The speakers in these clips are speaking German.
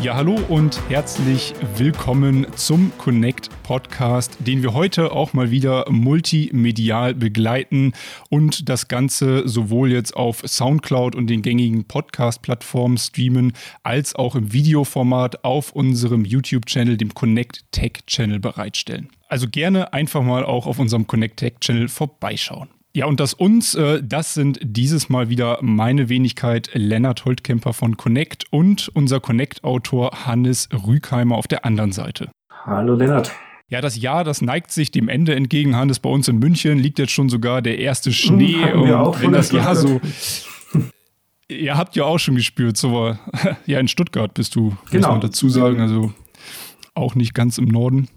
Ja, hallo und herzlich willkommen zum Connect Podcast, den wir heute auch mal wieder multimedial begleiten und das Ganze sowohl jetzt auf Soundcloud und den gängigen Podcast-Plattformen streamen, als auch im Videoformat auf unserem YouTube-Channel, dem Connect Tech Channel bereitstellen. Also gerne einfach mal auch auf unserem Connect Tech Channel vorbeischauen. Ja, und das uns, äh, das sind dieses Mal wieder meine Wenigkeit Lennart Holtkemper von Connect und unser Connect-Autor Hannes Rügheimer auf der anderen Seite. Hallo Lennart. Ja, das Jahr, das neigt sich dem Ende entgegen. Hannes, bei uns in München liegt jetzt schon sogar der erste Schnee. Hm, wir und wenn das Jahr so. Ihr habt ja auch schon gespürt, so ja, in Stuttgart bist du, genau. muss man dazu sagen, also auch nicht ganz im Norden.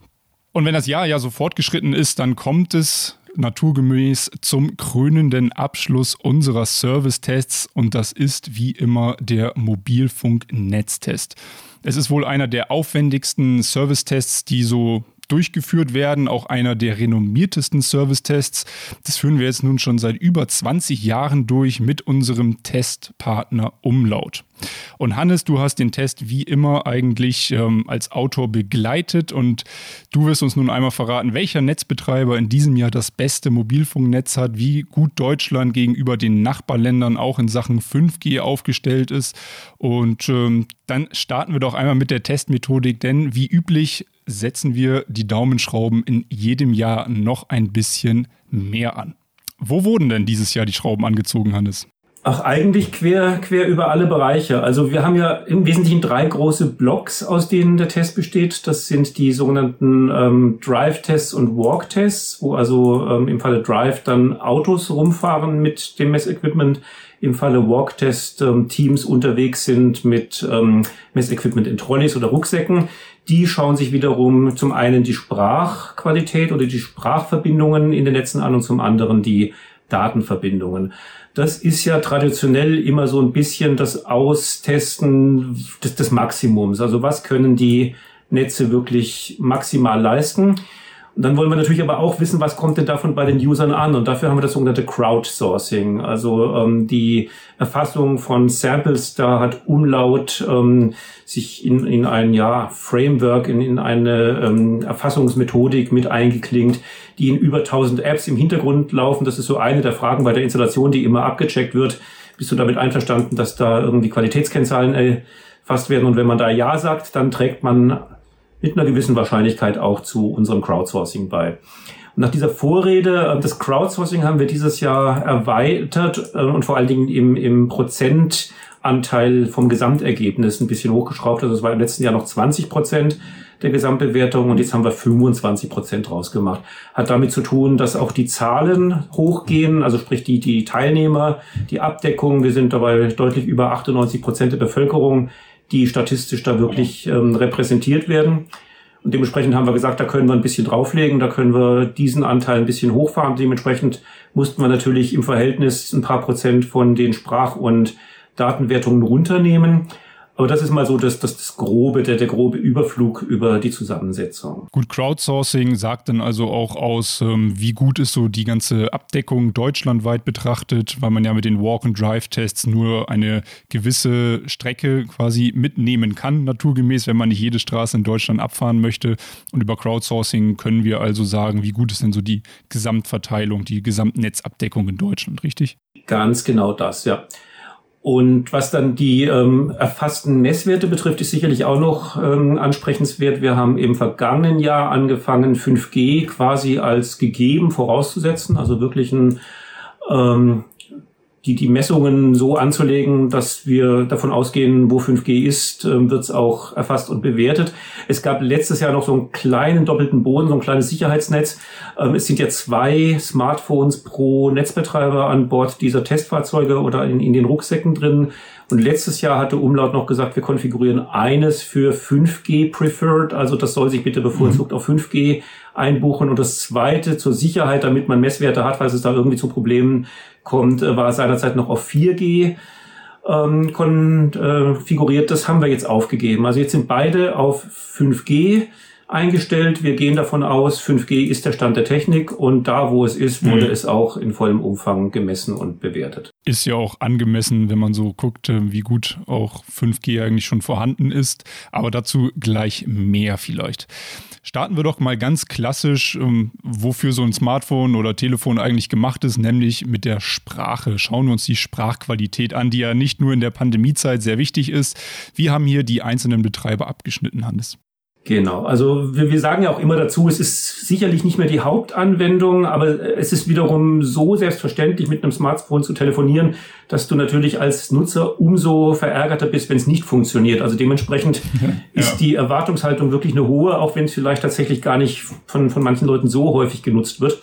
Und wenn das Jahr ja so fortgeschritten ist, dann kommt es naturgemäß zum krönenden Abschluss unserer Service-Tests und das ist wie immer der Mobilfunk-Netztest. Es ist wohl einer der aufwendigsten Service-Tests, die so durchgeführt werden, auch einer der renommiertesten Service-Tests. Das führen wir jetzt nun schon seit über 20 Jahren durch mit unserem Testpartner Umlaut. Und Hannes, du hast den Test wie immer eigentlich ähm, als Autor begleitet und du wirst uns nun einmal verraten, welcher Netzbetreiber in diesem Jahr das beste Mobilfunknetz hat, wie gut Deutschland gegenüber den Nachbarländern auch in Sachen 5G aufgestellt ist. Und ähm, dann starten wir doch einmal mit der Testmethodik, denn wie üblich setzen wir die Daumenschrauben in jedem Jahr noch ein bisschen mehr an. Wo wurden denn dieses Jahr die Schrauben angezogen, Hannes? Ach, eigentlich quer, quer über alle Bereiche. Also wir haben ja im Wesentlichen drei große Blocks, aus denen der Test besteht. Das sind die sogenannten ähm, Drive-Tests und Walk-Tests, wo also ähm, im Falle Drive dann Autos rumfahren mit dem Messequipment, im Falle Walk-Test ähm, Teams unterwegs sind mit ähm, Messequipment in Trolleys oder Rucksäcken. Die schauen sich wiederum zum einen die Sprachqualität oder die Sprachverbindungen in den Netzen an und zum anderen die Datenverbindungen. Das ist ja traditionell immer so ein bisschen das Austesten des, des Maximums. Also was können die Netze wirklich maximal leisten? Und dann wollen wir natürlich aber auch wissen, was kommt denn davon bei den Usern an? Und dafür haben wir das sogenannte Crowdsourcing, also ähm, die Erfassung von Samples. Da hat Umlaut ähm, sich in, in ein ja, Framework, in, in eine ähm, Erfassungsmethodik mit eingeklingt, die in über 1000 Apps im Hintergrund laufen. Das ist so eine der Fragen bei der Installation, die immer abgecheckt wird. Bist du damit einverstanden, dass da irgendwie Qualitätskennzahlen erfasst werden? Und wenn man da Ja sagt, dann trägt man mit einer gewissen Wahrscheinlichkeit auch zu unserem Crowdsourcing bei. Und nach dieser Vorrede, äh, das Crowdsourcing haben wir dieses Jahr erweitert äh, und vor allen Dingen im, im Prozentanteil vom Gesamtergebnis ein bisschen hochgeschraubt. Also es war im letzten Jahr noch 20 Prozent der Gesamtbewertung und jetzt haben wir 25 Prozent rausgemacht. Hat damit zu tun, dass auch die Zahlen hochgehen, also sprich die, die Teilnehmer, die Abdeckung. Wir sind dabei deutlich über 98 Prozent der Bevölkerung die statistisch da wirklich ähm, repräsentiert werden. Und dementsprechend haben wir gesagt, da können wir ein bisschen drauflegen, da können wir diesen Anteil ein bisschen hochfahren. Dementsprechend mussten wir natürlich im Verhältnis ein paar Prozent von den Sprach- und Datenwertungen runternehmen. Aber das ist mal so das, das, das grobe, der, der grobe Überflug über die Zusammensetzung. Gut, Crowdsourcing sagt dann also auch aus, ähm, wie gut ist so die ganze Abdeckung deutschlandweit betrachtet, weil man ja mit den Walk-and-Drive-Tests nur eine gewisse Strecke quasi mitnehmen kann, naturgemäß, wenn man nicht jede Straße in Deutschland abfahren möchte. Und über Crowdsourcing können wir also sagen, wie gut ist denn so die Gesamtverteilung, die Gesamtnetzabdeckung in Deutschland, richtig? Ganz genau das, ja. Und was dann die ähm, erfassten Messwerte betrifft, ist sicherlich auch noch ähm, ansprechenswert. Wir haben im vergangenen Jahr angefangen, 5G quasi als gegeben vorauszusetzen, also wirklich ein ähm, die, die Messungen so anzulegen, dass wir davon ausgehen, wo 5G ist, äh, wird es auch erfasst und bewertet. Es gab letztes Jahr noch so einen kleinen doppelten Boden, so ein kleines Sicherheitsnetz. Ähm, es sind ja zwei Smartphones pro Netzbetreiber an Bord dieser Testfahrzeuge oder in, in den Rucksäcken drin. Und letztes Jahr hatte Umlaut noch gesagt, wir konfigurieren eines für 5G Preferred, also das soll sich bitte bevorzugt mhm. auf 5G einbuchen. Und das zweite zur Sicherheit, damit man Messwerte hat, falls es da irgendwie zu Problemen kommt, äh, war seinerzeit noch auf 4G. ähm, konfiguriert. Das haben wir jetzt aufgegeben. Also jetzt sind beide auf 5G eingestellt. Wir gehen davon aus, 5G ist der Stand der Technik und da, wo es ist, wurde mhm. es auch in vollem Umfang gemessen und bewertet. Ist ja auch angemessen, wenn man so guckt, äh, wie gut auch 5G eigentlich schon vorhanden ist. Aber dazu gleich mehr vielleicht. Starten wir doch mal ganz klassisch, ähm, wofür so ein Smartphone oder Telefon eigentlich gemacht ist, nämlich mit der Sprache. Schauen wir uns die Sprachqualität an, die ja nicht nur in der Pandemiezeit sehr wichtig ist. Wie haben hier die einzelnen Betreiber abgeschnitten, Hannes? Genau, also wir, wir sagen ja auch immer dazu, es ist sicherlich nicht mehr die Hauptanwendung, aber es ist wiederum so selbstverständlich, mit einem Smartphone zu telefonieren, dass du natürlich als Nutzer umso verärgerter bist, wenn es nicht funktioniert. Also dementsprechend ja. ist die Erwartungshaltung wirklich eine hohe, auch wenn es vielleicht tatsächlich gar nicht von, von manchen Leuten so häufig genutzt wird.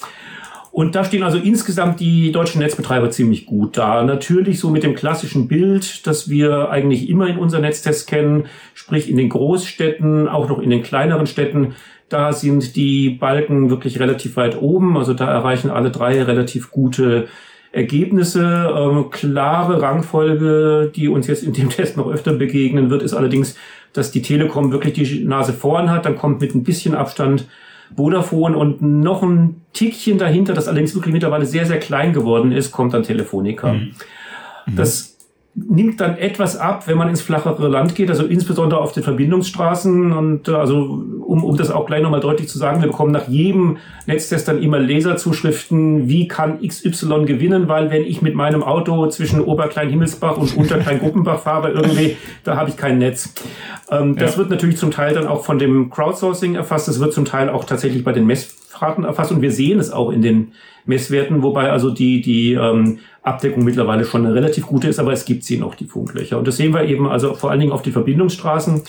Und da stehen also insgesamt die deutschen Netzbetreiber ziemlich gut da. Natürlich so mit dem klassischen Bild, das wir eigentlich immer in unseren Netztests kennen, sprich in den Großstädten, auch noch in den kleineren Städten. Da sind die Balken wirklich relativ weit oben. Also da erreichen alle drei relativ gute Ergebnisse. Ähm, klare Rangfolge, die uns jetzt in dem Test noch öfter begegnen wird, ist allerdings, dass die Telekom wirklich die Nase vorn hat. Dann kommt mit ein bisschen Abstand Vodafone und noch ein Tickchen dahinter, das allerdings wirklich mittlerweile sehr, sehr klein geworden ist, kommt dann Telefonica. Mhm. Das nimmt dann etwas ab, wenn man ins flachere Land geht, also insbesondere auf den Verbindungsstraßen. Und äh, also um, um das auch gleich nochmal deutlich zu sagen, wir bekommen nach jedem Netztest dann immer Laserzuschriften, wie kann XY gewinnen, weil wenn ich mit meinem Auto zwischen Oberklein-Himmelsbach und Unterklein-Gruppenbach fahre, irgendwie, da habe ich kein Netz. Ähm, ja. Das wird natürlich zum Teil dann auch von dem Crowdsourcing erfasst, das wird zum Teil auch tatsächlich bei den Messfahrten erfasst und wir sehen es auch in den Messwerten, wobei also die, die ähm, Abdeckung mittlerweile schon eine relativ gute ist, aber es gibt sie noch, die Funklöcher. Und das sehen wir eben also vor allen Dingen auf die Verbindungsstraßen,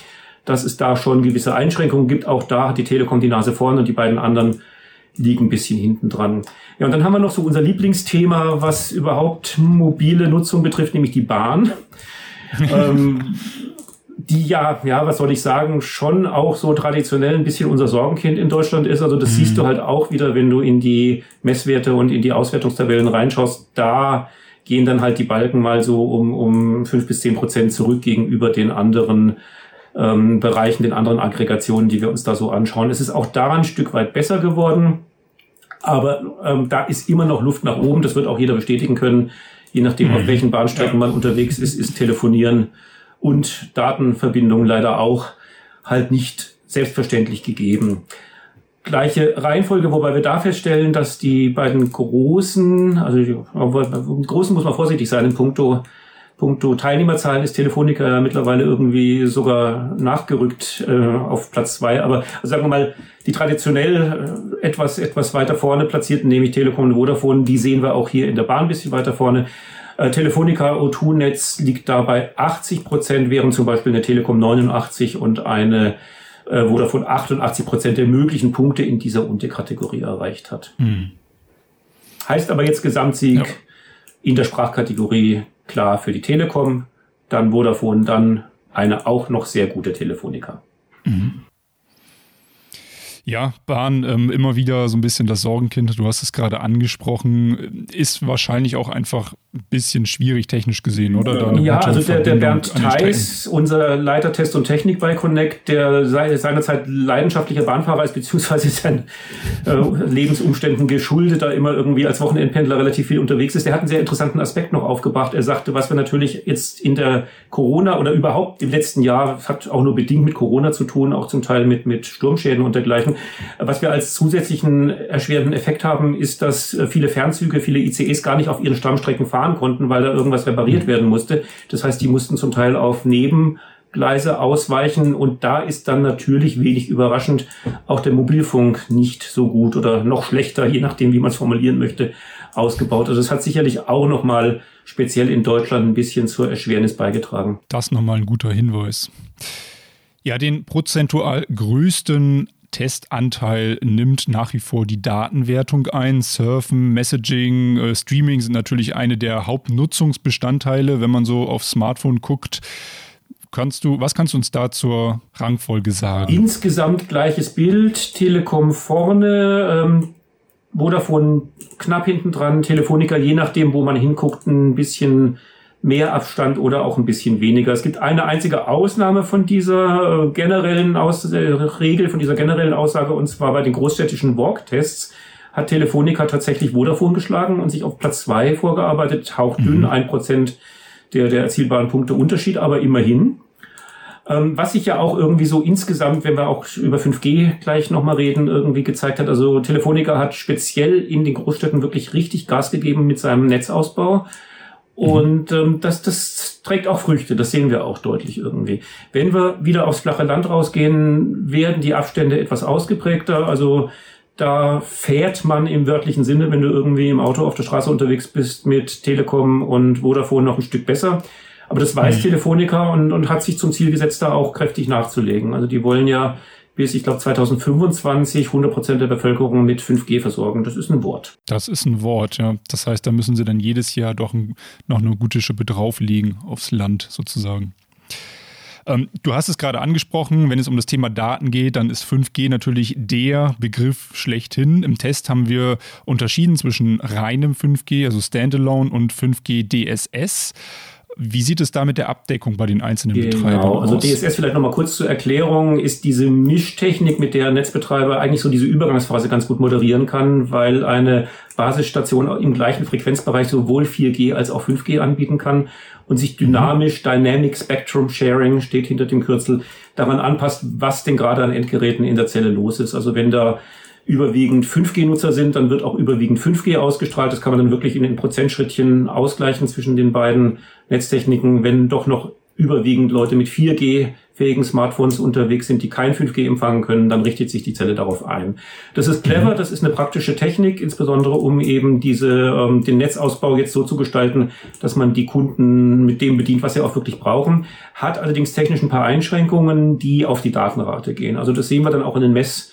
dass es da schon gewisse Einschränkungen gibt. Auch da hat die Telekom die Nase vorne und die beiden anderen liegen ein bisschen hinten dran. Ja, und dann haben wir noch so unser Lieblingsthema, was überhaupt mobile Nutzung betrifft, nämlich die Bahn. ähm, die ja, ja, was soll ich sagen, schon auch so traditionell ein bisschen unser Sorgenkind in Deutschland ist. Also das mhm. siehst du halt auch wieder, wenn du in die Messwerte und in die Auswertungstabellen reinschaust. Da gehen dann halt die Balken mal so um, um fünf bis zehn Prozent zurück gegenüber den anderen ähm, Bereichen, den anderen Aggregationen, die wir uns da so anschauen. Es ist auch da ein Stück weit besser geworden. Aber ähm, da ist immer noch Luft nach oben. Das wird auch jeder bestätigen können. Je nachdem, auf mhm. welchen Bahnstrecken man unterwegs ist, ist Telefonieren und Datenverbindungen leider auch halt nicht selbstverständlich gegeben. Gleiche Reihenfolge, wobei wir da feststellen, dass die beiden großen, also großen muss man vorsichtig sein in puncto, puncto Teilnehmerzahlen ist Telefonica mittlerweile irgendwie sogar nachgerückt äh, auf Platz zwei. Aber also sagen wir mal, die traditionell äh, etwas, etwas weiter vorne platzierten, nämlich Telekom und Vodafone, die sehen wir auch hier in der Bahn ein bisschen weiter vorne. Äh, Telefonica O2-Netz liegt dabei 80 Prozent, während zum Beispiel eine Telekom 89 und eine äh, Vodafone 88 Prozent der möglichen Punkte in dieser Unterkategorie erreicht hat. Hm. Heißt aber jetzt Gesamtsieg ja. in der Sprachkategorie klar für die Telekom, dann Vodafone, dann eine auch noch sehr gute Telefonica. Mhm. Ja, Bahn ähm, immer wieder so ein bisschen das Sorgenkind, du hast es gerade angesprochen, ist wahrscheinlich auch einfach ein bisschen schwierig technisch gesehen, oder? ja, also der, der Bernd Theis, unser Leiter Test und Technik bei Connect, der seinerzeit leidenschaftlicher Bahnfahrer ist, beziehungsweise seinen äh, Lebensumständen geschuldet, da immer irgendwie als Wochenendpendler relativ viel unterwegs ist, der hat einen sehr interessanten Aspekt noch aufgebracht. Er sagte, was wir natürlich jetzt in der Corona oder überhaupt im letzten Jahr, hat auch nur bedingt mit Corona zu tun, auch zum Teil mit, mit Sturmschäden und dergleichen. Was wir als zusätzlichen erschwerenden Effekt haben, ist, dass äh, viele Fernzüge, viele ICEs gar nicht auf ihren Stammstrecken fahren fahren konnten, weil da irgendwas repariert werden musste. Das heißt, die mussten zum Teil auf Nebengleise ausweichen und da ist dann natürlich wenig überraschend auch der Mobilfunk nicht so gut oder noch schlechter, je nachdem, wie man es formulieren möchte, ausgebaut. Also es hat sicherlich auch nochmal speziell in Deutschland ein bisschen zur Erschwernis beigetragen. Das nochmal ein guter Hinweis. Ja, den prozentual größten Testanteil nimmt nach wie vor die Datenwertung ein. Surfen, Messaging, äh, Streaming sind natürlich eine der Hauptnutzungsbestandteile, wenn man so auf Smartphone guckt. Kannst du, was kannst du uns da zur Rangfolge sagen? Insgesamt gleiches Bild, Telekom vorne, ähm, Vodafone knapp hinten dran, Telefonica je nachdem, wo man hinguckt, ein bisschen mehr Abstand oder auch ein bisschen weniger. Es gibt eine einzige Ausnahme von dieser äh, generellen Aus äh, Regel, von dieser generellen Aussage, und zwar bei den großstädtischen Walk-Tests hat Telefonica tatsächlich Vodafone geschlagen und sich auf Platz zwei vorgearbeitet, hauchdünn, mhm. ein mhm. Prozent der, der erzielbaren Punkte Unterschied, aber immerhin. Ähm, was sich ja auch irgendwie so insgesamt, wenn wir auch über 5G gleich nochmal reden, irgendwie gezeigt hat. Also Telefonica hat speziell in den Großstädten wirklich richtig Gas gegeben mit seinem Netzausbau. Mhm. Und ähm, das, das trägt auch Früchte, das sehen wir auch deutlich irgendwie. Wenn wir wieder aufs flache Land rausgehen, werden die Abstände etwas ausgeprägter. Also da fährt man im wörtlichen Sinne, wenn du irgendwie im Auto auf der Straße unterwegs bist, mit Telekom und Vodafone noch ein Stück besser. Aber das weiß mhm. Telefonica und, und hat sich zum Ziel gesetzt, da auch kräftig nachzulegen. Also die wollen ja bis, ich glaube, 2025 100 Prozent der Bevölkerung mit 5G versorgen. Das ist ein Wort. Das ist ein Wort, ja. Das heißt, da müssen sie dann jedes Jahr doch ein, noch eine gute Schippe drauflegen aufs Land sozusagen. Ähm, du hast es gerade angesprochen, wenn es um das Thema Daten geht, dann ist 5G natürlich der Begriff schlechthin. Im Test haben wir unterschieden zwischen reinem 5G, also Standalone, und 5G DSS. Wie sieht es da mit der Abdeckung bei den einzelnen genau. Betreibern aus? Also DSS vielleicht nochmal kurz zur Erklärung, ist diese Mischtechnik, mit der Netzbetreiber eigentlich so diese Übergangsphase ganz gut moderieren kann, weil eine Basisstation im gleichen Frequenzbereich sowohl 4G als auch 5G anbieten kann und sich dynamisch Dynamic Spectrum Sharing steht hinter dem Kürzel daran anpasst, was denn gerade an Endgeräten in der Zelle los ist. Also wenn da überwiegend 5G-Nutzer sind, dann wird auch überwiegend 5G ausgestrahlt. Das kann man dann wirklich in den Prozentschrittchen ausgleichen zwischen den beiden Netztechniken. Wenn doch noch überwiegend Leute mit 4G-fähigen Smartphones unterwegs sind, die kein 5G empfangen können, dann richtet sich die Zelle darauf ein. Das ist clever, mhm. das ist eine praktische Technik, insbesondere um eben diese, ähm, den Netzausbau jetzt so zu gestalten, dass man die Kunden mit dem bedient, was sie auch wirklich brauchen, hat allerdings technisch ein paar Einschränkungen, die auf die Datenrate gehen. Also das sehen wir dann auch in den Mess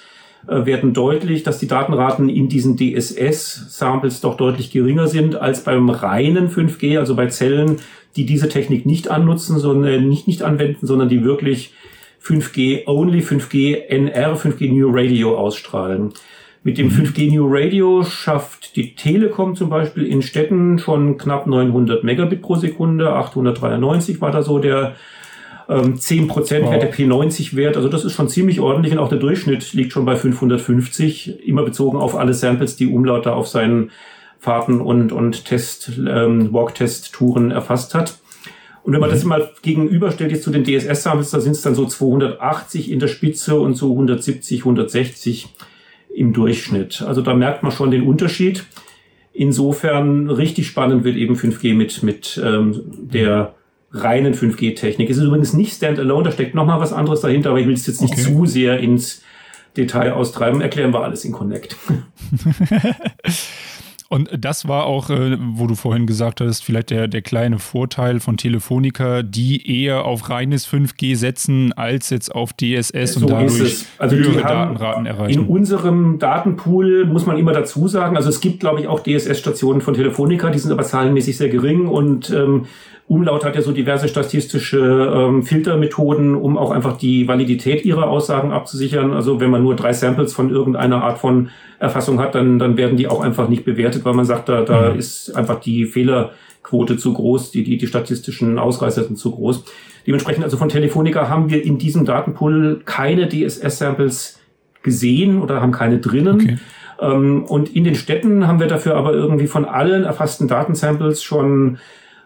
werden deutlich, dass die Datenraten in diesen DSS-Samples doch deutlich geringer sind als beim reinen 5G, also bei Zellen, die diese Technik nicht annutzen, sondern nicht, nicht anwenden, sondern die wirklich 5G Only, 5G NR, 5G New Radio ausstrahlen. Mit dem 5G mhm. New Radio schafft die Telekom zum Beispiel in Städten schon knapp 900 Megabit pro Sekunde, 893 war da so der ähm, 10 Prozent wow. hätte P90 Wert. Also das ist schon ziemlich ordentlich und auch der Durchschnitt liegt schon bei 550, immer bezogen auf alle Samples, die Umlaut da auf seinen Fahrten und, und Test, ähm, Walk-Test-Touren erfasst hat. Und wenn man mhm. das mal gegenüberstellt jetzt zu den DSS-Samples, da sind es dann so 280 in der Spitze und so 170, 160 im Durchschnitt. Also da merkt man schon den Unterschied. Insofern richtig spannend wird eben 5G mit, mit ähm, der reinen 5G-Technik. Es ist übrigens nicht Standalone, da steckt nochmal was anderes dahinter, aber ich will es jetzt nicht okay. zu sehr ins Detail austreiben. Erklären wir alles in Connect. Und das war auch, äh, wo du vorhin gesagt hast, vielleicht der, der kleine Vorteil von Telefonica, die eher auf reines 5G setzen, als jetzt auf DSS so und dadurch also höhere Datenraten erreichen. In unserem Datenpool muss man immer dazu sagen, also es gibt, glaube ich, auch DSS-Stationen von Telefonica, die sind aber zahlenmäßig sehr gering und ähm, Umlaut hat ja so diverse statistische ähm, Filtermethoden, um auch einfach die Validität ihrer Aussagen abzusichern. Also wenn man nur drei Samples von irgendeiner Art von Erfassung hat, dann, dann werden die auch einfach nicht bewertet, weil man sagt, da, da mhm. ist einfach die Fehlerquote zu groß, die, die, die statistischen Ausreißer sind zu groß. Dementsprechend also von Telefonica haben wir in diesem Datenpool keine DSS-Samples gesehen oder haben keine drinnen. Okay. Ähm, und in den Städten haben wir dafür aber irgendwie von allen erfassten Datensamples schon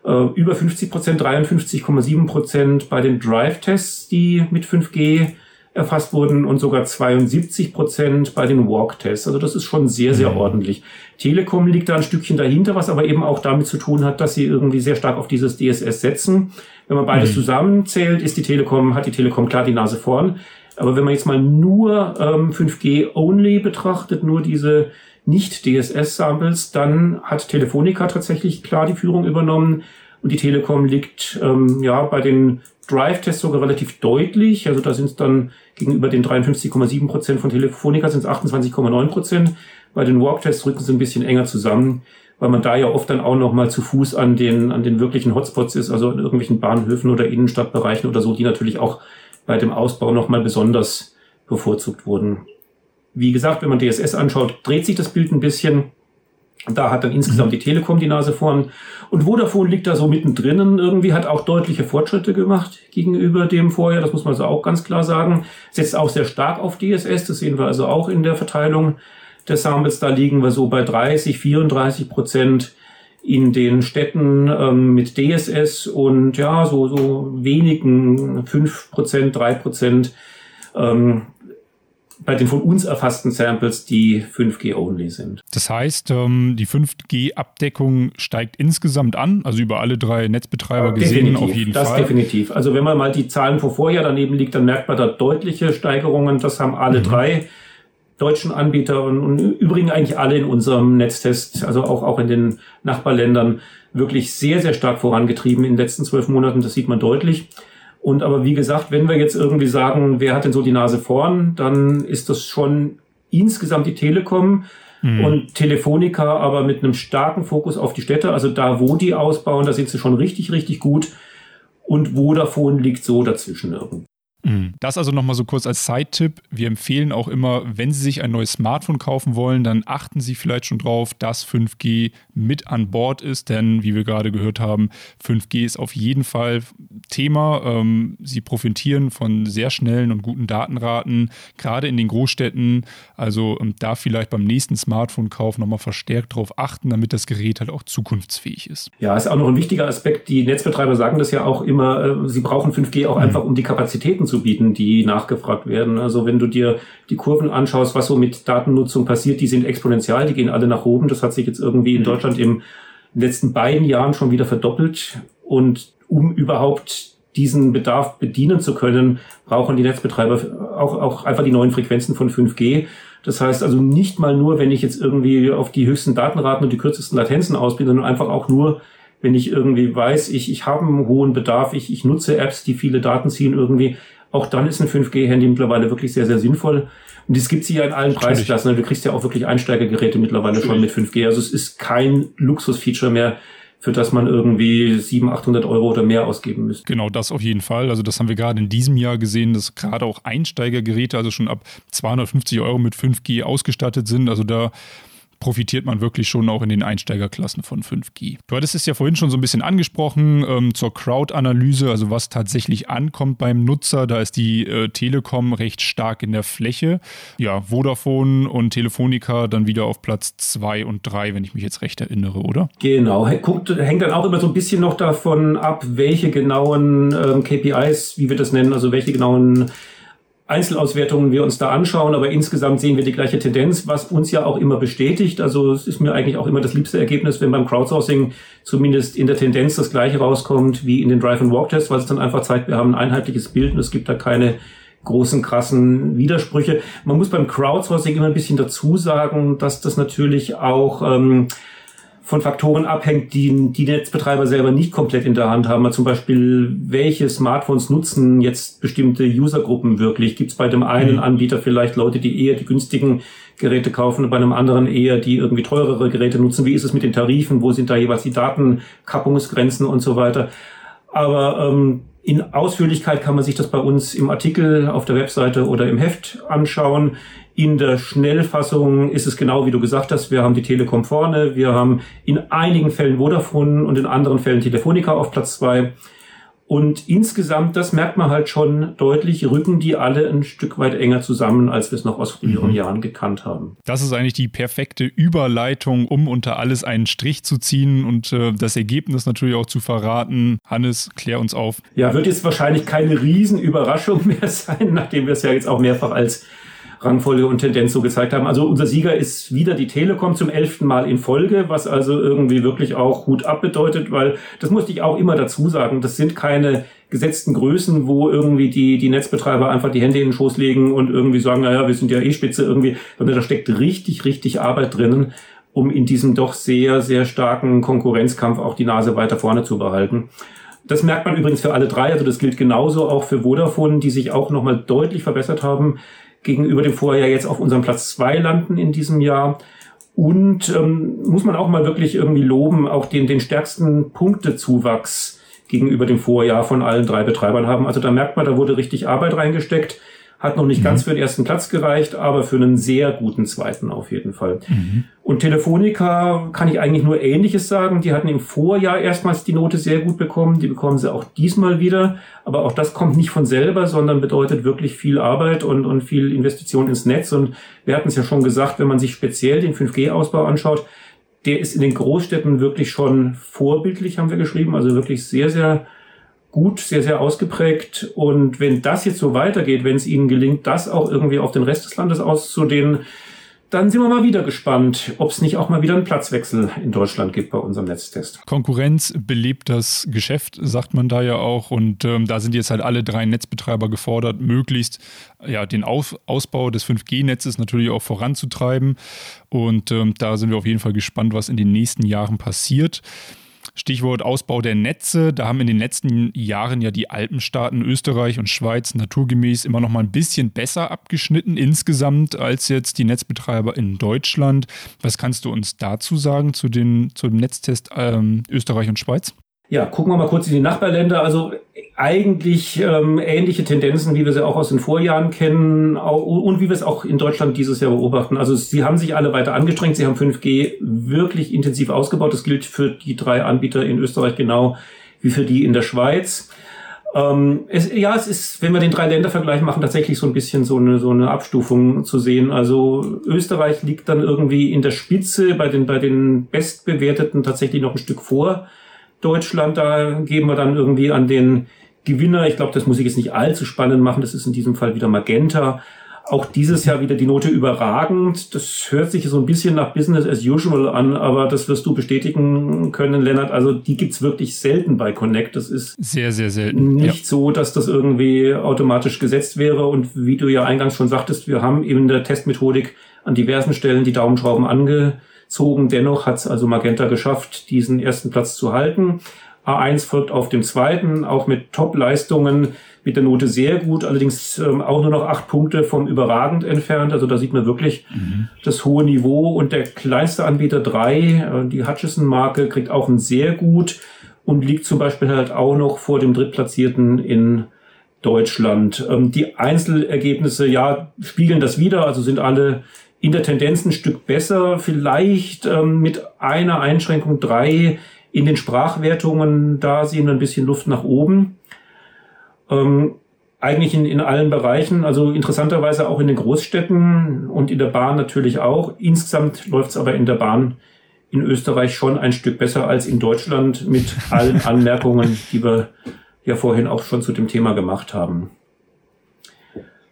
äh, über 50 Prozent, 53,7 Prozent bei den Drive-Tests, die mit 5G erfasst wurden und sogar 72 Prozent bei den Walk-Tests. Also das ist schon sehr, sehr mhm. ordentlich. Telekom liegt da ein Stückchen dahinter, was aber eben auch damit zu tun hat, dass sie irgendwie sehr stark auf dieses DSS setzen. Wenn man beides mhm. zusammenzählt, ist die Telekom, hat die Telekom klar die Nase vorn. Aber wenn man jetzt mal nur ähm, 5G only betrachtet, nur diese nicht DSS-Samples, dann hat Telefonica tatsächlich klar die Führung übernommen und die Telekom liegt ähm, ja bei den Drive-Tests sogar relativ deutlich. Also da sind es dann gegenüber den 53,7 Prozent von Telefonica sind es 28,9 Prozent. Bei den Walk-Tests rücken sie ein bisschen enger zusammen, weil man da ja oft dann auch noch mal zu Fuß an den an den wirklichen Hotspots ist, also in irgendwelchen Bahnhöfen oder Innenstadtbereichen oder so, die natürlich auch bei dem Ausbau noch mal besonders bevorzugt wurden. Wie gesagt, wenn man DSS anschaut, dreht sich das Bild ein bisschen. Da hat dann insgesamt mhm. die Telekom die Nase vorn. Und Vodafone liegt da so mittendrin irgendwie, hat auch deutliche Fortschritte gemacht gegenüber dem vorher. Das muss man so auch ganz klar sagen. Setzt auch sehr stark auf DSS. Das sehen wir also auch in der Verteilung der Samples. Da liegen wir so bei 30, 34 Prozent in den Städten ähm, mit DSS und ja, so, so wenigen 5 Prozent, 3 Prozent ähm, bei den von uns erfassten Samples, die 5G-only sind. Das heißt, ähm, die 5G-Abdeckung steigt insgesamt an, also über alle drei Netzbetreiber ja, gesehen auf jeden das Fall. Das definitiv. Also wenn man mal die Zahlen von vorher daneben liegt, dann merkt man da deutliche Steigerungen. Das haben alle mhm. drei deutschen Anbieter und, und übrigens eigentlich alle in unserem Netztest, also auch, auch in den Nachbarländern, wirklich sehr, sehr stark vorangetrieben in den letzten zwölf Monaten. Das sieht man deutlich. Und aber wie gesagt, wenn wir jetzt irgendwie sagen, wer hat denn so die Nase vorn, dann ist das schon insgesamt die Telekom mhm. und Telefonica, aber mit einem starken Fokus auf die Städte. Also da, wo die ausbauen, da sind sie schon richtig, richtig gut. Und Vodafone liegt so dazwischen irgendwie. Mhm. Das also nochmal so kurz als Side-Tipp. Wir empfehlen auch immer, wenn Sie sich ein neues Smartphone kaufen wollen, dann achten Sie vielleicht schon drauf, dass 5G mit an Bord ist, denn wie wir gerade gehört haben, 5G ist auf jeden Fall Thema. Ähm, Sie profitieren von sehr schnellen und guten Datenraten, gerade in den Großstädten. Also ähm, da vielleicht beim nächsten Smartphone-Kauf nochmal verstärkt drauf achten, damit das Gerät halt auch zukunftsfähig ist. Ja, ist auch noch ein wichtiger Aspekt. Die Netzbetreiber sagen das ja auch immer, äh, sie brauchen 5G auch mhm. einfach, um die Kapazitäten zu bieten, die nachgefragt werden. Also wenn du dir die Kurven anschaust, was so mit Datennutzung passiert, die sind exponentiell, die gehen alle nach oben. Das hat sich jetzt irgendwie in mhm. Deutschland im letzten beiden Jahren schon wieder verdoppelt. Und um überhaupt diesen Bedarf bedienen zu können, brauchen die Netzbetreiber auch, auch einfach die neuen Frequenzen von 5G. Das heißt also nicht mal nur, wenn ich jetzt irgendwie auf die höchsten Datenraten und die kürzesten Latenzen aus bin, sondern einfach auch nur, wenn ich irgendwie weiß, ich, ich habe einen hohen Bedarf, ich, ich nutze Apps, die viele Daten ziehen irgendwie, auch dann ist ein 5G-Handy mittlerweile wirklich sehr, sehr sinnvoll. Und es gibt sie ja in allen Natürlich. Preisklassen. Du kriegst ja auch wirklich Einsteigergeräte mittlerweile Natürlich. schon mit 5G. Also es ist kein Luxusfeature mehr, für das man irgendwie 700, 800 Euro oder mehr ausgeben müsste. Genau, das auf jeden Fall. Also das haben wir gerade in diesem Jahr gesehen, dass gerade auch Einsteigergeräte, also schon ab 250 Euro mit 5G ausgestattet sind. Also da profitiert man wirklich schon auch in den Einsteigerklassen von 5G. Du hattest es ja vorhin schon so ein bisschen angesprochen ähm, zur Crowd-Analyse, also was tatsächlich ankommt beim Nutzer. Da ist die äh, Telekom recht stark in der Fläche. Ja, Vodafone und Telefonica dann wieder auf Platz 2 und 3, wenn ich mich jetzt recht erinnere, oder? Genau, Guckt, hängt dann auch immer so ein bisschen noch davon ab, welche genauen ähm, KPIs, wie wir das nennen, also welche genauen Einzelauswertungen wir uns da anschauen, aber insgesamt sehen wir die gleiche Tendenz, was uns ja auch immer bestätigt. Also es ist mir eigentlich auch immer das liebste Ergebnis, wenn beim Crowdsourcing zumindest in der Tendenz das gleiche rauskommt wie in den Drive-and-Walk-Tests, weil es dann einfach zeigt, wir haben ein einheitliches Bild und es gibt da keine großen, krassen Widersprüche. Man muss beim Crowdsourcing immer ein bisschen dazu sagen, dass das natürlich auch ähm, von Faktoren abhängt, die die Netzbetreiber selber nicht komplett in der Hand haben. Also zum Beispiel, welche Smartphones nutzen jetzt bestimmte Usergruppen wirklich? Gibt es bei dem einen mhm. Anbieter vielleicht Leute, die eher die günstigen Geräte kaufen und bei einem anderen eher die irgendwie teurere Geräte nutzen? Wie ist es mit den Tarifen? Wo sind da jeweils die Datenkappungsgrenzen und so weiter? Aber ähm, in Ausführlichkeit kann man sich das bei uns im Artikel auf der Webseite oder im Heft anschauen. In der Schnellfassung ist es genau wie du gesagt hast. Wir haben die Telekom vorne. Wir haben in einigen Fällen Vodafone und in anderen Fällen Telefonica auf Platz zwei. Und insgesamt, das merkt man halt schon deutlich, rücken die alle ein Stück weit enger zusammen, als wir es noch aus früheren mhm. Jahren gekannt haben. Das ist eigentlich die perfekte Überleitung, um unter alles einen Strich zu ziehen und äh, das Ergebnis natürlich auch zu verraten. Hannes, klär uns auf. Ja, wird jetzt wahrscheinlich keine Riesenüberraschung mehr sein, nachdem wir es ja jetzt auch mehrfach als Rangfolge und Tendenz so gezeigt haben. Also unser Sieger ist wieder die Telekom zum elften Mal in Folge, was also irgendwie wirklich auch Hut ab bedeutet, weil das musste ich auch immer dazu sagen. Das sind keine gesetzten Größen, wo irgendwie die, die Netzbetreiber einfach die Hände in den Schoß legen und irgendwie sagen, naja, wir sind ja eh Spitze irgendwie, sondern da steckt richtig, richtig Arbeit drinnen, um in diesem doch sehr, sehr starken Konkurrenzkampf auch die Nase weiter vorne zu behalten. Das merkt man übrigens für alle drei, also das gilt genauso auch für Vodafone, die sich auch nochmal deutlich verbessert haben gegenüber dem Vorjahr jetzt auf unserem Platz zwei landen in diesem Jahr. Und ähm, muss man auch mal wirklich irgendwie loben, auch den, den stärksten Punktezuwachs gegenüber dem Vorjahr von allen drei Betreibern haben. Also da merkt man, da wurde richtig Arbeit reingesteckt. Hat noch nicht mhm. ganz für den ersten Platz gereicht, aber für einen sehr guten zweiten auf jeden Fall. Mhm. Und Telefonica kann ich eigentlich nur Ähnliches sagen. Die hatten im Vorjahr erstmals die Note sehr gut bekommen. Die bekommen sie auch diesmal wieder. Aber auch das kommt nicht von selber, sondern bedeutet wirklich viel Arbeit und, und viel Investition ins Netz. Und wir hatten es ja schon gesagt, wenn man sich speziell den 5G-Ausbau anschaut, der ist in den Großstädten wirklich schon vorbildlich, haben wir geschrieben. Also wirklich sehr, sehr gut, sehr, sehr ausgeprägt. Und wenn das jetzt so weitergeht, wenn es ihnen gelingt, das auch irgendwie auf den Rest des Landes auszudehnen, dann sind wir mal wieder gespannt, ob es nicht auch mal wieder einen Platzwechsel in Deutschland gibt bei unserem Netztest. Konkurrenz belebt das Geschäft, sagt man da ja auch. Und ähm, da sind jetzt halt alle drei Netzbetreiber gefordert, möglichst ja, den Aus Ausbau des 5G-Netzes natürlich auch voranzutreiben. Und ähm, da sind wir auf jeden Fall gespannt, was in den nächsten Jahren passiert. Stichwort Ausbau der Netze. Da haben in den letzten Jahren ja die Alpenstaaten Österreich und Schweiz naturgemäß immer noch mal ein bisschen besser abgeschnitten insgesamt als jetzt die Netzbetreiber in Deutschland. Was kannst du uns dazu sagen zu den, zum Netztest ähm, Österreich und Schweiz? Ja, gucken wir mal kurz in die Nachbarländer. Also eigentlich ähm, ähnliche Tendenzen, wie wir sie auch aus den Vorjahren kennen auch, und wie wir es auch in Deutschland dieses Jahr beobachten. Also sie haben sich alle weiter angestrengt. Sie haben 5G wirklich intensiv ausgebaut. Das gilt für die drei Anbieter in Österreich genau wie für die in der Schweiz. Ähm, es, ja, es ist, wenn wir den drei Länder-Vergleich machen, tatsächlich so ein bisschen so eine, so eine Abstufung zu sehen. Also Österreich liegt dann irgendwie in der Spitze bei den, bei den Bestbewerteten tatsächlich noch ein Stück vor. Deutschland, da geben wir dann irgendwie an den Gewinner. Ich glaube, das muss ich jetzt nicht allzu spannend machen. Das ist in diesem Fall wieder Magenta. Auch dieses Jahr wieder die Note überragend. Das hört sich so ein bisschen nach Business as usual an, aber das wirst du bestätigen können, Lennart. Also die gibt's wirklich selten bei Connect. Das ist sehr, sehr selten. Nicht ja. so, dass das irgendwie automatisch gesetzt wäre. Und wie du ja eingangs schon sagtest, wir haben eben in der Testmethodik an diversen Stellen die Daumenschrauben ange gezogen. Dennoch hat es also Magenta geschafft, diesen ersten Platz zu halten. A1 folgt auf dem zweiten, auch mit Top-Leistungen, mit der Note sehr gut, allerdings ähm, auch nur noch acht Punkte vom überragend entfernt. Also da sieht man wirklich mhm. das hohe Niveau. Und der kleinste Anbieter drei, äh, die Hutchison-Marke, kriegt auch ein sehr gut und liegt zum Beispiel halt auch noch vor dem Drittplatzierten in Deutschland. Ähm, die Einzelergebnisse, ja, spiegeln das wieder, also sind alle in der Tendenz ein Stück besser, vielleicht ähm, mit einer Einschränkung drei in den Sprachwertungen, da sehen wir ein bisschen Luft nach oben. Ähm, eigentlich in, in allen Bereichen, also interessanterweise auch in den Großstädten und in der Bahn natürlich auch. Insgesamt läuft es aber in der Bahn in Österreich schon ein Stück besser als in Deutschland mit allen Anmerkungen, die wir ja vorhin auch schon zu dem Thema gemacht haben.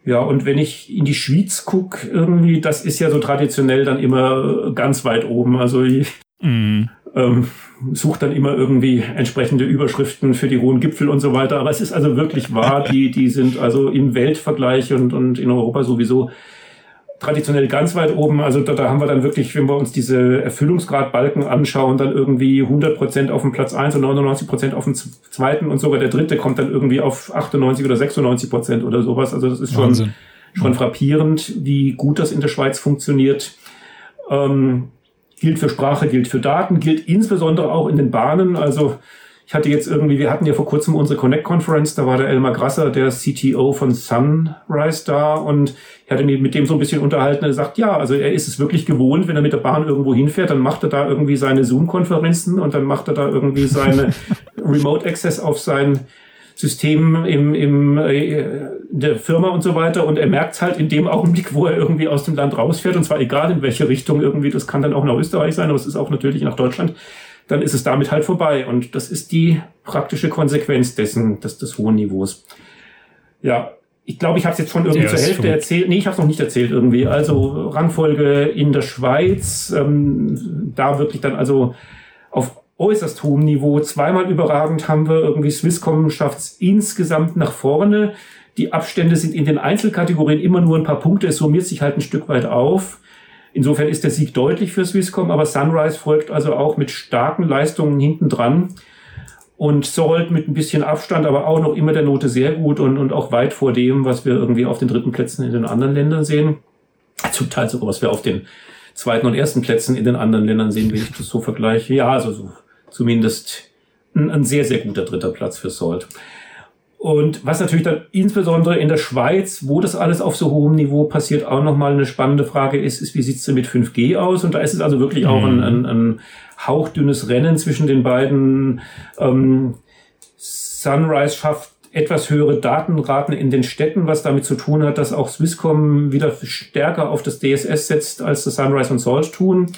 Ja, und wenn ich in die Schweiz guck, irgendwie, das ist ja so traditionell dann immer ganz weit oben. Also ich mm. ähm, suche dann immer irgendwie entsprechende Überschriften für die hohen Gipfel und so weiter. Aber es ist also wirklich wahr, die, die sind also im Weltvergleich und, und in Europa sowieso traditionell ganz weit oben. Also da, da haben wir dann wirklich, wenn wir uns diese Erfüllungsgradbalken anschauen, dann irgendwie 100 Prozent auf dem Platz eins und 99 Prozent auf dem zweiten und sogar der dritte kommt dann irgendwie auf 98 oder 96 Prozent oder sowas. Also das ist schon, Wahnsinn. schon frappierend, wie gut das in der Schweiz funktioniert. Ähm, gilt für Sprache, gilt für Daten, gilt insbesondere auch in den Bahnen. Also ich hatte jetzt irgendwie, wir hatten ja vor kurzem unsere Connect Conference, da war der Elmar Grasser, der CTO von Sunrise da und ich hatte mich mit dem so ein bisschen unterhalten. Er sagt, ja, also er ist es wirklich gewohnt, wenn er mit der Bahn irgendwo hinfährt, dann macht er da irgendwie seine Zoom-Konferenzen und dann macht er da irgendwie seine Remote Access auf sein System im, im äh, der Firma und so weiter und er merkt halt in dem Augenblick, wo er irgendwie aus dem Land rausfährt und zwar egal in welche Richtung irgendwie, das kann dann auch nach Österreich sein, aber es ist auch natürlich nach Deutschland dann ist es damit halt vorbei. Und das ist die praktische Konsequenz dessen, des, des hohen Niveaus. Ja, ich glaube, ich habe es jetzt schon irgendwie ja, zur Hälfte erzählt. Nee, ich habe es noch nicht erzählt irgendwie. Also Rangfolge in der Schweiz, ähm, da wirklich dann also auf äußerst hohem Niveau, zweimal überragend haben wir irgendwie Swisscom schafft's insgesamt nach vorne. Die Abstände sind in den Einzelkategorien immer nur ein paar Punkte. Es summiert sich halt ein Stück weit auf. Insofern ist der Sieg deutlich für Swisscom, aber Sunrise folgt also auch mit starken Leistungen hinten dran und Salt mit ein bisschen Abstand, aber auch noch immer der Note sehr gut und, und auch weit vor dem, was wir irgendwie auf den dritten Plätzen in den anderen Ländern sehen. Zum Teil sogar, was wir auf den zweiten und ersten Plätzen in den anderen Ländern sehen, wenn ich das so vergleiche. Ja, also so, zumindest ein, ein sehr, sehr guter dritter Platz für Salt. Und was natürlich dann insbesondere in der Schweiz, wo das alles auf so hohem Niveau passiert, auch nochmal eine spannende Frage ist, ist, wie sieht's denn mit 5G aus? Und da ist es also wirklich mhm. auch ein, ein, ein hauchdünnes Rennen zwischen den beiden. Ähm, Sunrise schafft etwas höhere Datenraten in den Städten, was damit zu tun hat, dass auch Swisscom wieder stärker auf das DSS setzt, als das Sunrise und Salt tun.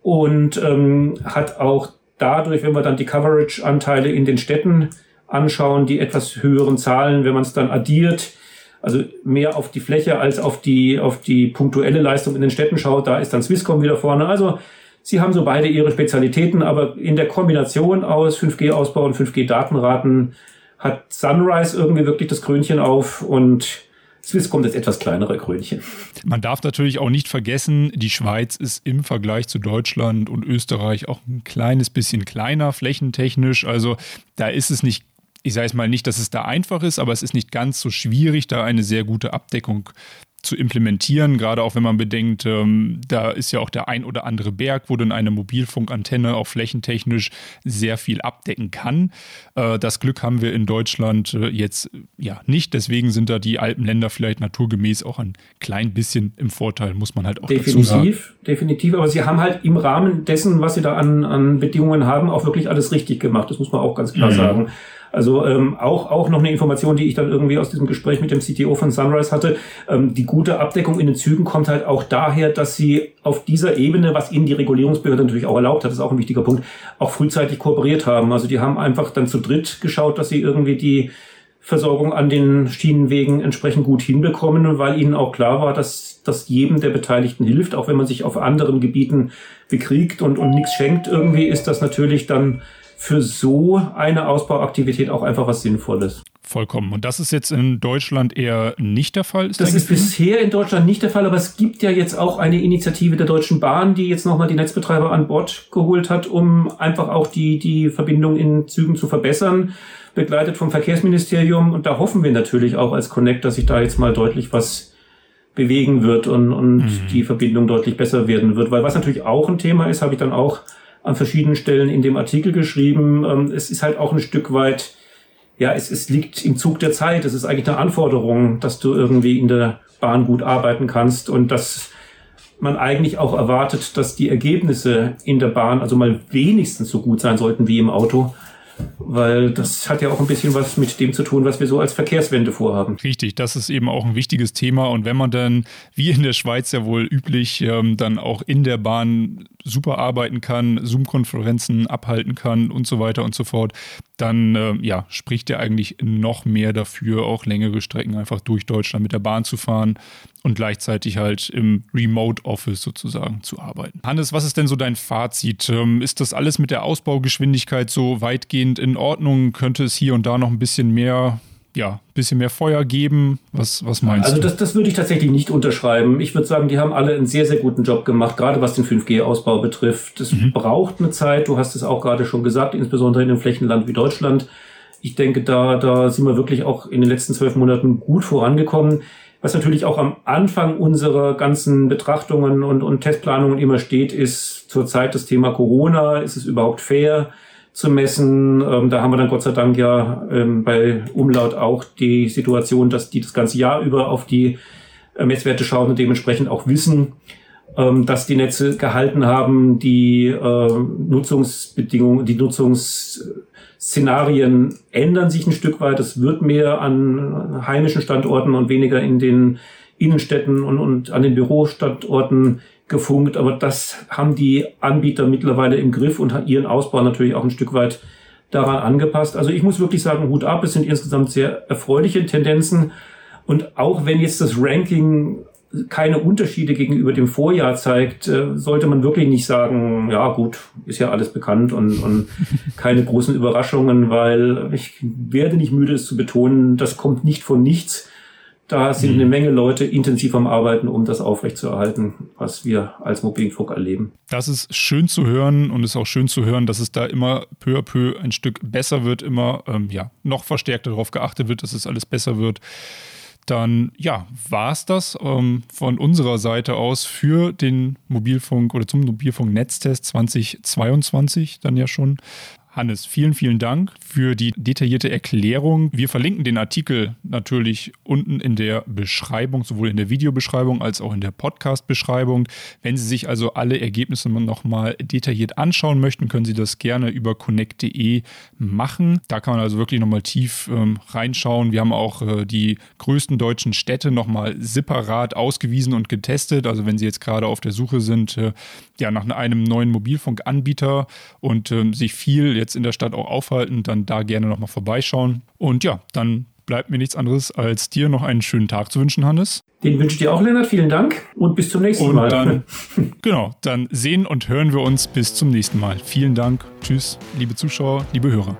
Und ähm, hat auch dadurch, wenn wir dann die Coverage-Anteile in den Städten anschauen, die etwas höheren Zahlen, wenn man es dann addiert, also mehr auf die Fläche als auf die, auf die punktuelle Leistung in den Städten schaut, da ist dann Swisscom wieder vorne. Also sie haben so beide ihre Spezialitäten, aber in der Kombination aus 5G-Ausbau und 5G-Datenraten hat Sunrise irgendwie wirklich das Krönchen auf und Swisscom das etwas kleinere Krönchen. Man darf natürlich auch nicht vergessen, die Schweiz ist im Vergleich zu Deutschland und Österreich auch ein kleines bisschen kleiner flächentechnisch. Also da ist es nicht ich sage es mal nicht, dass es da einfach ist, aber es ist nicht ganz so schwierig, da eine sehr gute Abdeckung zu implementieren, gerade auch wenn man bedenkt, ähm, da ist ja auch der ein oder andere Berg, wo dann eine Mobilfunkantenne auch flächentechnisch sehr viel abdecken kann. Äh, das Glück haben wir in Deutschland äh, jetzt ja nicht, deswegen sind da die Alpenländer vielleicht naturgemäß auch ein klein bisschen im Vorteil, muss man halt auch definitiv, dazu sagen. Definitiv, definitiv, aber sie haben halt im Rahmen dessen, was sie da an, an Bedingungen haben, auch wirklich alles richtig gemacht, das muss man auch ganz klar mhm. sagen. Also ähm, auch, auch noch eine Information, die ich dann irgendwie aus diesem Gespräch mit dem CTO von Sunrise hatte. Ähm, die gute Abdeckung in den Zügen kommt halt auch daher, dass sie auf dieser Ebene, was ihnen die Regulierungsbehörde natürlich auch erlaubt hat, ist auch ein wichtiger Punkt, auch frühzeitig kooperiert haben. Also die haben einfach dann zu dritt geschaut, dass sie irgendwie die Versorgung an den Schienenwegen entsprechend gut hinbekommen, weil ihnen auch klar war, dass das jedem der Beteiligten hilft, auch wenn man sich auf anderen Gebieten bekriegt und, und nichts schenkt irgendwie, ist das natürlich dann für so eine Ausbauaktivität auch einfach was Sinnvolles. Vollkommen. Und das ist jetzt in Deutschland eher nicht der Fall? Ist das ist bisher in Deutschland nicht der Fall, aber es gibt ja jetzt auch eine Initiative der Deutschen Bahn, die jetzt nochmal die Netzbetreiber an Bord geholt hat, um einfach auch die, die Verbindung in Zügen zu verbessern, begleitet vom Verkehrsministerium. Und da hoffen wir natürlich auch als Connect, dass sich da jetzt mal deutlich was bewegen wird und, und mhm. die Verbindung deutlich besser werden wird. Weil was natürlich auch ein Thema ist, habe ich dann auch an verschiedenen Stellen in dem Artikel geschrieben. Ähm, es ist halt auch ein Stück weit, ja, es, es liegt im Zug der Zeit. Es ist eigentlich eine Anforderung, dass du irgendwie in der Bahn gut arbeiten kannst und dass man eigentlich auch erwartet, dass die Ergebnisse in der Bahn also mal wenigstens so gut sein sollten wie im Auto weil das hat ja auch ein bisschen was mit dem zu tun, was wir so als Verkehrswende vorhaben. Richtig, das ist eben auch ein wichtiges Thema. Und wenn man dann, wie in der Schweiz ja wohl üblich, ähm, dann auch in der Bahn super arbeiten kann, Zoom-Konferenzen abhalten kann und so weiter und so fort, dann äh, ja, spricht er eigentlich noch mehr dafür, auch längere Strecken einfach durch Deutschland mit der Bahn zu fahren und gleichzeitig halt im Remote Office sozusagen zu arbeiten. Hannes, was ist denn so dein Fazit? Ähm, ist das alles mit der Ausbaugeschwindigkeit so weitgehend in Ordnung? Könnte es hier und da noch ein bisschen mehr ja, bisschen mehr Feuer geben. Was, was meinst also du? Also das, das würde ich tatsächlich nicht unterschreiben. Ich würde sagen, die haben alle einen sehr, sehr guten Job gemacht, gerade was den 5G-Ausbau betrifft. Das mhm. braucht eine Zeit, du hast es auch gerade schon gesagt, insbesondere in einem Flächenland wie Deutschland. Ich denke, da, da sind wir wirklich auch in den letzten zwölf Monaten gut vorangekommen. Was natürlich auch am Anfang unserer ganzen Betrachtungen und, und Testplanungen immer steht, ist zurzeit das Thema Corona. Ist es überhaupt fair? Zu messen. Ähm, da haben wir dann Gott sei Dank ja ähm, bei Umlaut auch die Situation, dass die das ganze Jahr über auf die äh, Messwerte schauen und dementsprechend auch wissen, ähm, dass die Netze gehalten haben, die äh, Nutzungsbedingungen, die Nutzungsszenarien ändern sich ein Stück weit. Es wird mehr an heimischen Standorten und weniger in den Innenstädten und, und an den Bürostandorten gefunkt, aber das haben die Anbieter mittlerweile im Griff und hat ihren Ausbau natürlich auch ein Stück weit daran angepasst. Also ich muss wirklich sagen, Hut ab, es sind insgesamt sehr erfreuliche Tendenzen. Und auch wenn jetzt das Ranking keine Unterschiede gegenüber dem Vorjahr zeigt, äh, sollte man wirklich nicht sagen, ja gut, ist ja alles bekannt und, und keine großen Überraschungen, weil ich werde nicht müde, es zu betonen, das kommt nicht von nichts. Da sind eine mhm. Menge Leute intensiv am Arbeiten, um das aufrechtzuerhalten, was wir als Mobilfunk erleben. Das ist schön zu hören und ist auch schön zu hören, dass es da immer peu à peu ein Stück besser wird, immer ähm, ja, noch verstärkt darauf geachtet wird, dass es alles besser wird. Dann ja, war es das ähm, von unserer Seite aus für den Mobilfunk oder zum Mobilfunk-Netztest 2022 dann ja schon. Hannes, vielen, vielen Dank für die detaillierte Erklärung. Wir verlinken den Artikel natürlich unten in der Beschreibung, sowohl in der Videobeschreibung als auch in der Podcast-Beschreibung. Wenn Sie sich also alle Ergebnisse nochmal detailliert anschauen möchten, können Sie das gerne über connect.de machen. Da kann man also wirklich nochmal tief ähm, reinschauen. Wir haben auch äh, die größten deutschen Städte nochmal separat ausgewiesen und getestet. Also wenn Sie jetzt gerade auf der Suche sind, äh, ja, nach einem neuen Mobilfunkanbieter und ähm, sich viel jetzt in der Stadt auch aufhalten, dann da gerne nochmal vorbeischauen. Und ja, dann bleibt mir nichts anderes, als dir noch einen schönen Tag zu wünschen, Hannes. Den wünsche ich dir auch, Lennart. Vielen Dank und bis zum nächsten und Mal. Dann, genau, dann sehen und hören wir uns bis zum nächsten Mal. Vielen Dank. Tschüss, liebe Zuschauer, liebe Hörer.